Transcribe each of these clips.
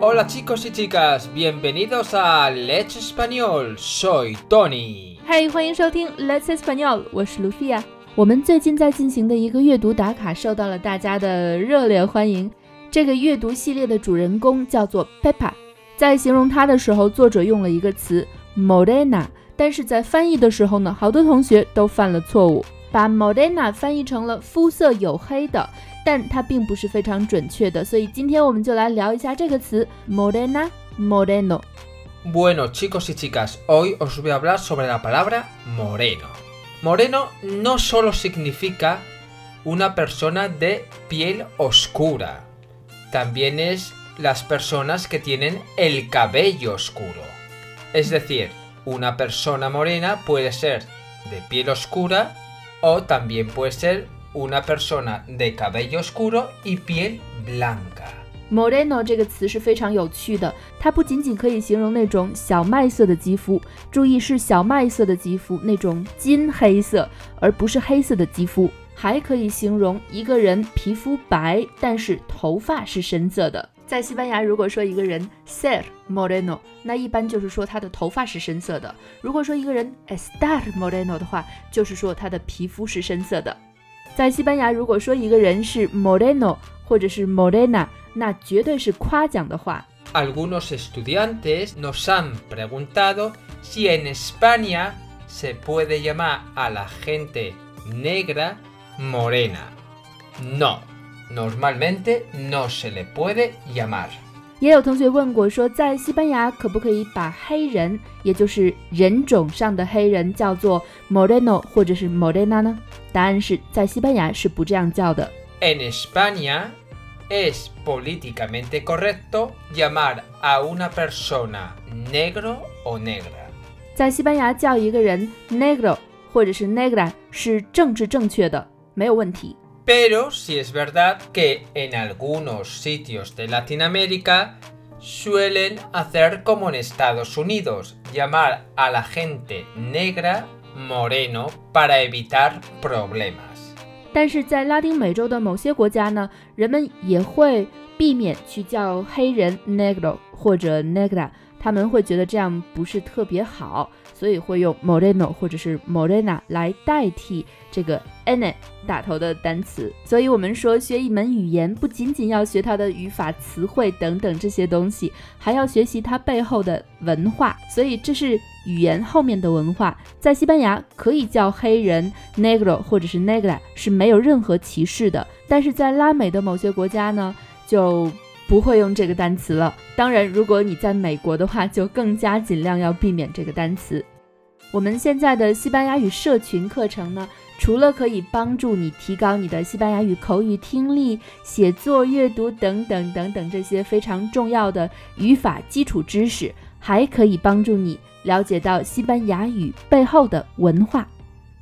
Hola chicos y chicas, bienvenidos a Let's Español. Soy Tony. 嗨，欢迎收听 Let's Español，我是 Lucia。我们最近在进行的一个阅读打卡受到了大家的热烈欢迎。这个阅读系列的主人公叫做 Peppa，在形容她的时候，作者用了一个词 Morena，但是在翻译的时候呢，好多同学都犯了错误，把 Morena 翻译成了肤色黝黑的，但它并不是非常准确的。所以今天我们就来聊一下这个词 Morena Moreno。Bueno chicos y chicas, hoy os voy a hablar sobre la palabra moreno. Moreno no solo significa una persona de piel oscura, también es las personas que tienen el cabello oscuro. Es decir, una persona morena puede ser de piel oscura o también puede ser una persona de cabello oscuro y piel blanca. Moreno 这个词是非常有趣的，它不仅仅可以形容那种小麦色的肌肤，注意是小麦色的肌肤，那种金黑色，而不是黑色的肌肤，还可以形容一个人皮肤白，但是头发是深色的。在西班牙，如果说一个人 ser moreno，那一般就是说他的头发是深色的；如果说一个人 estar moreno 的话，就是说他的皮肤是深色的。在西班牙，如果说一个人是 moreno 或者是 morena，那绝对是夸奖的话。Algunos estudiantes nos han preguntado si en España se puede llamar a la gente negra morena. No, normalmente no se le puede llamar. 也有同学问过，说在西班牙可不可以把黑人，也就是人种上的黑人叫做 moreno 或者是 morena 呢？答案是在西班牙是不这样叫的。 En España es políticamente correcto llamar a una persona negro o negra. 在西班牙叫一个人 negro 或者是 negra 是政治正确的，没有问题。 Pero sí es verdad que en algunos sitios de Latinoamérica suelen hacer como en Estados Unidos, llamar a la gente negra moreno para evitar problemas. 但是在拉丁美洲的某些国家呢，人们也会避免去叫黑人 negro 或者 negra，他们会觉得这样不是特别好，所以会用 moreno 或者是 morena 来代替这个 n 打头的单词。所以我们说学一门语言，不仅仅要学它的语法、词汇等等这些东西，还要学习它背后的文化。所以这是语言后面的文化。在西班牙可以叫黑人 negro 或者是 negra 是没有任何歧视的，但是在拉美的某些国家呢，就不会用这个单词了。当然，如果你在美国的话，就更加尽量要避免这个单词。我们现在的西班牙语社群课程呢，除了可以帮助你提高你的西班牙语口语听力、写作、阅读等等等等这些非常重要的语法基础知识，还可以帮助你了解到西班牙语背后的文化。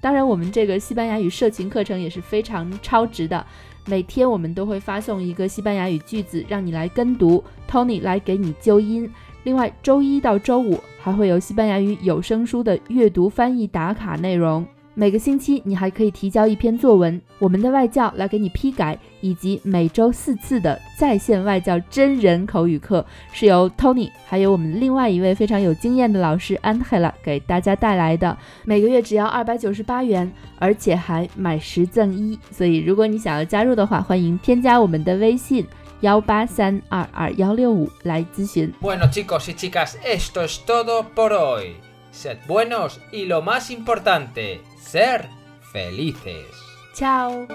当然，我们这个西班牙语社群课程也是非常超值的。每天我们都会发送一个西班牙语句子，让你来跟读，Tony 来给你纠音。另外，周一到周五还会有西班牙语有声书的阅读翻译打卡内容。每个星期你还可以提交一篇作文，我们的外教来给你批改，以及每周四次的在线外教真人口语课，是由 Tony 还有我们另外一位非常有经验的老师 Angela 给大家带来的。每个月只要二百九十八元，而且还买十赠一。所以如果你想要加入的话，欢迎添加我们的微信。幺八三二二幺六五来咨询。Bueno chicos y chicas, esto es todo por hoy. Sed buenos y lo más importante, ser felices. Ciao。